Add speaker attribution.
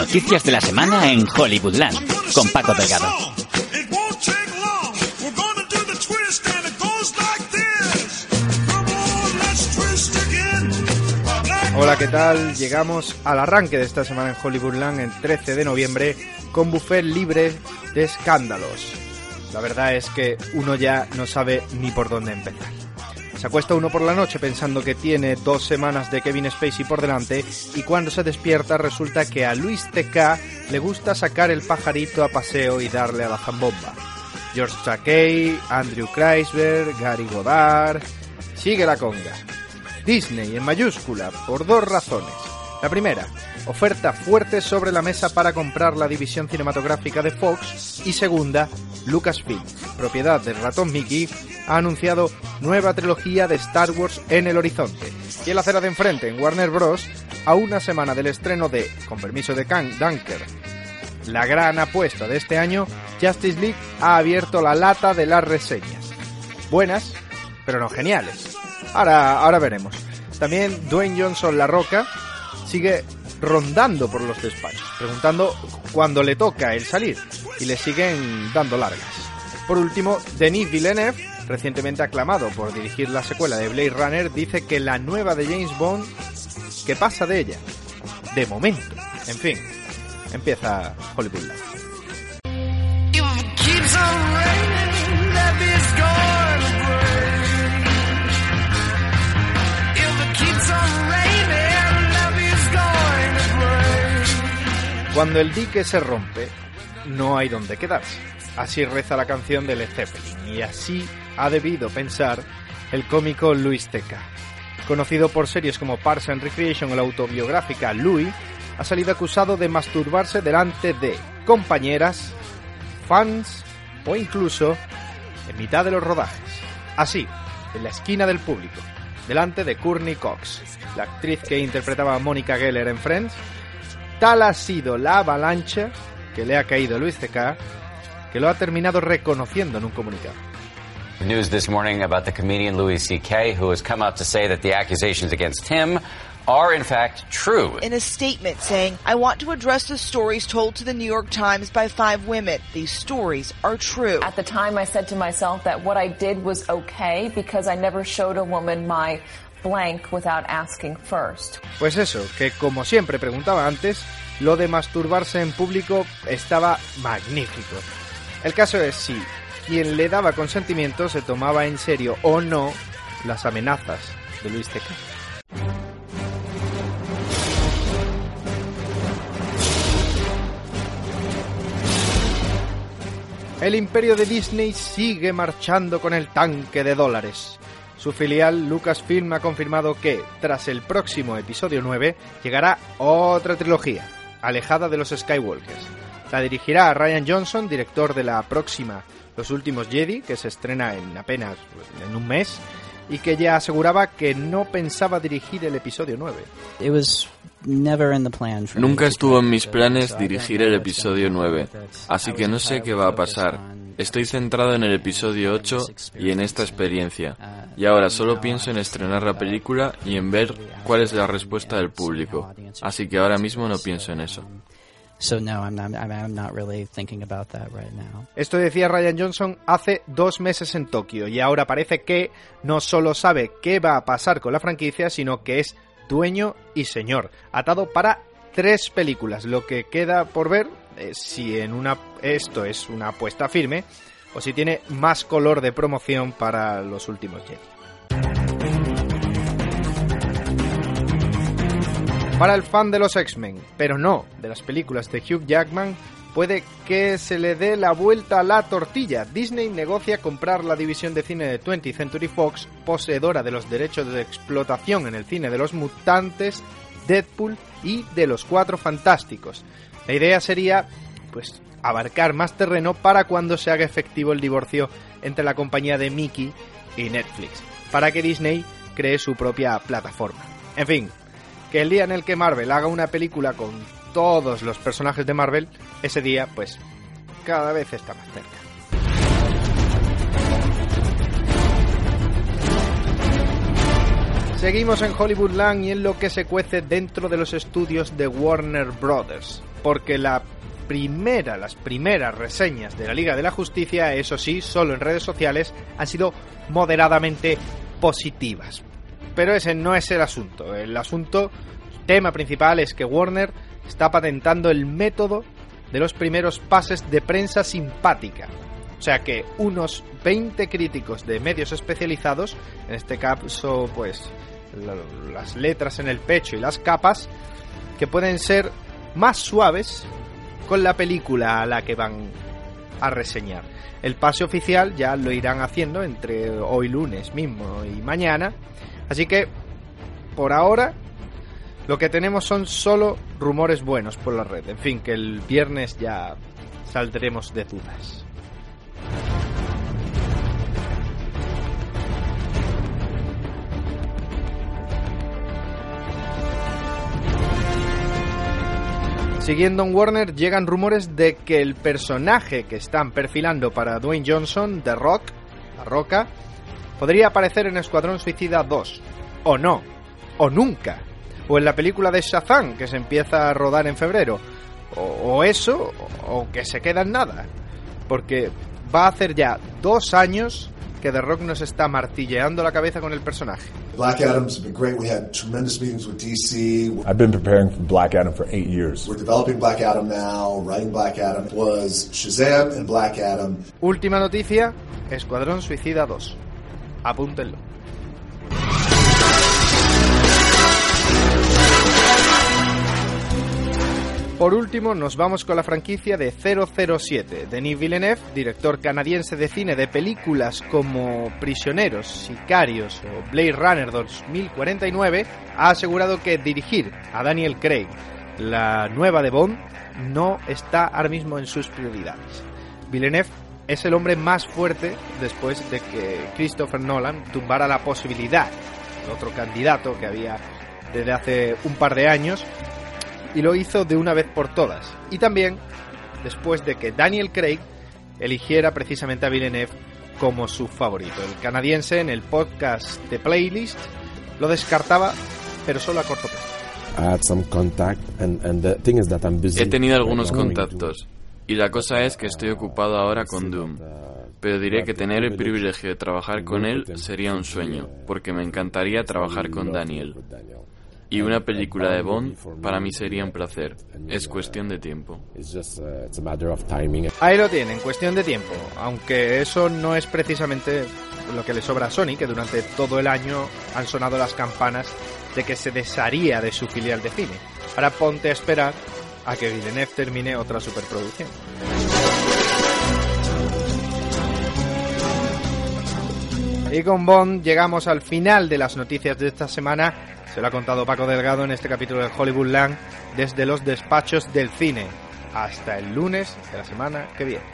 Speaker 1: Noticias de la semana en Hollywoodland con Paco Delgado.
Speaker 2: Hola, ¿qué tal? Llegamos al arranque de esta semana en Hollywoodland el 13 de noviembre con buffet libre de escándalos. La verdad es que uno ya no sabe ni por dónde empezar. Se acuesta uno por la noche pensando que tiene dos semanas de Kevin Spacey por delante y cuando se despierta resulta que a Luis T.K. le gusta sacar el pajarito a paseo y darle a la zambomba. George Takei, Andrew Kreisberg, Gary Goddard... Sigue la conga. Disney en mayúscula por dos razones. La primera, oferta fuerte sobre la mesa para comprar la división cinematográfica de Fox y segunda, Lucasfilm, propiedad del ratón Mickey, ha anunciado nueva trilogía de Star Wars en el horizonte. Y en la acera de enfrente, en Warner Bros., a una semana del estreno de, con permiso de Kang Dunker, la gran apuesta de este año, Justice League ha abierto la lata de las reseñas. Buenas, pero no geniales. Ahora, ahora veremos. También Dwayne Johnson La Roca sigue rondando por los despachos, preguntando cuándo le toca el salir, y le siguen dando largas. Por último, Denis Villeneuve, recientemente aclamado por dirigir la secuela de Blade Runner, dice que la nueva de James Bond, que pasa de ella, de momento. En fin, empieza Hollywood Cuando el dique se rompe, no hay donde quedarse. Así reza la canción de Led Zeppelin y así ha debido pensar el cómico Louis T.K. Conocido por series como Parks and Recreation o la autobiográfica Louis, ha salido acusado de masturbarse delante de compañeras, fans o incluso en mitad de los rodajes. Así, en la esquina del público, delante de Courtney Cox, la actriz que interpretaba a Mónica Geller en Friends, tal ha sido la avalancha que le ha caído Luis C.K. que lo ha terminado reconociendo en un comunicado.
Speaker 3: News this morning about the comedian Louis C.K., who has come out to say that the accusations against him are in fact true.
Speaker 4: In a statement saying, I want to address the stories told to the New York Times by five women. These stories are true.
Speaker 5: At the time, I said to myself that what I did was okay because I never showed a woman my blank without asking first.
Speaker 2: Pues eso, que como siempre preguntaba antes, lo de masturbarse en público estaba magnífico. El caso es si quien le daba consentimiento se tomaba en serio o no las amenazas de Luis Teca. El imperio de Disney sigue marchando con el tanque de dólares. Su filial Lucasfilm ha confirmado que, tras el próximo episodio 9, llegará otra trilogía, alejada de los Skywalkers. La dirigirá Ryan Johnson, director de la próxima Los Últimos Jedi, que se estrena en apenas en un mes, y que ya aseguraba que no pensaba dirigir el episodio 9.
Speaker 6: Nunca estuvo en mis planes dirigir el episodio 9, así que no sé qué va a pasar. Estoy centrado en el episodio 8 y en esta experiencia, y ahora solo pienso en estrenar la película y en ver cuál es la respuesta del público, así que ahora mismo no pienso en eso.
Speaker 2: Esto decía Ryan Johnson hace dos meses en Tokio y ahora parece que no solo sabe qué va a pasar con la franquicia, sino que es dueño y señor, atado para tres películas. Lo que queda por ver es si en una esto es una apuesta firme o si tiene más color de promoción para los últimos Jedi. Para el fan de los X-Men, pero no de las películas de Hugh Jackman, puede que se le dé la vuelta a la tortilla. Disney negocia comprar la división de cine de 20th Century Fox, poseedora de los derechos de explotación en el cine de los mutantes, Deadpool y de los Cuatro Fantásticos. La idea sería, pues, abarcar más terreno para cuando se haga efectivo el divorcio entre la compañía de Mickey y Netflix, para que Disney cree su propia plataforma. En fin, que el día en el que Marvel haga una película con todos los personajes de Marvel, ese día, pues, cada vez está más cerca. Seguimos en Hollywoodland y en lo que se cuece dentro de los estudios de Warner Brothers. porque la primera, las primeras reseñas de la Liga de la Justicia, eso sí, solo en redes sociales, han sido moderadamente positivas. Pero ese no es el asunto. El asunto, tema principal, es que Warner está patentando el método de los primeros pases de prensa simpática. O sea que unos 20 críticos de medios especializados, en este caso pues las letras en el pecho y las capas, que pueden ser más suaves con la película a la que van a reseñar. El pase oficial ya lo irán haciendo entre hoy lunes mismo y mañana. Así que, por ahora, lo que tenemos son solo rumores buenos por la red. En fin, que el viernes ya saldremos de dudas. Siguiendo en Warner, llegan rumores de que el personaje que están perfilando para Dwayne Johnson, The Rock, La Roca, podría aparecer en Escuadrón Suicida 2. O no. O nunca. O en la película de Shazam, que se empieza a rodar en febrero. O, o eso, o que se queda en nada. Porque va a hacer ya dos años que The Rock nos está martilleando la cabeza con el personaje.
Speaker 7: Black Adam's been great. We had tremendous meetings with DC.
Speaker 8: I've been preparing for Black Adam for eight years.
Speaker 7: We're developing Black Adam now. Writing Black Adam was Shazam and Black Adam.
Speaker 2: Última noticia, Escuadrón Suicida 2. Apúntenlo. Por último, nos vamos con la franquicia de 007. Denis Villeneuve, director canadiense de cine de películas como Prisioneros, Sicarios o Blade Runner 2049, ha asegurado que dirigir a Daniel Craig, la nueva de Bond, no está ahora mismo en sus prioridades. Villeneuve es el hombre más fuerte después de que Christopher Nolan tumbara la posibilidad, otro candidato que había desde hace un par de años, y lo hizo de una vez por todas. Y también después de que Daniel Craig eligiera precisamente a Villeneuve como su favorito. El canadiense en el podcast de Playlist lo descartaba, pero solo a corto plazo.
Speaker 6: He tenido algunos contactos y la cosa es que estoy ocupado ahora con Doom. Pero diré que tener el privilegio de trabajar con él sería un sueño, porque me encantaría trabajar con Daniel. Y una película de Bond para mí sería un placer. Es cuestión de tiempo.
Speaker 2: Ahí lo tienen, cuestión de tiempo. Aunque eso no es precisamente lo que le sobra a Sony, que durante todo el año han sonado las campanas de que se desharía de su filial de cine. Ahora ponte a esperar a que Villeneuve termine otra superproducción. Y con Bond llegamos al final de las noticias de esta semana. Se lo ha contado Paco Delgado en este capítulo de Hollywoodland desde los despachos del cine. Hasta el lunes de la semana que viene.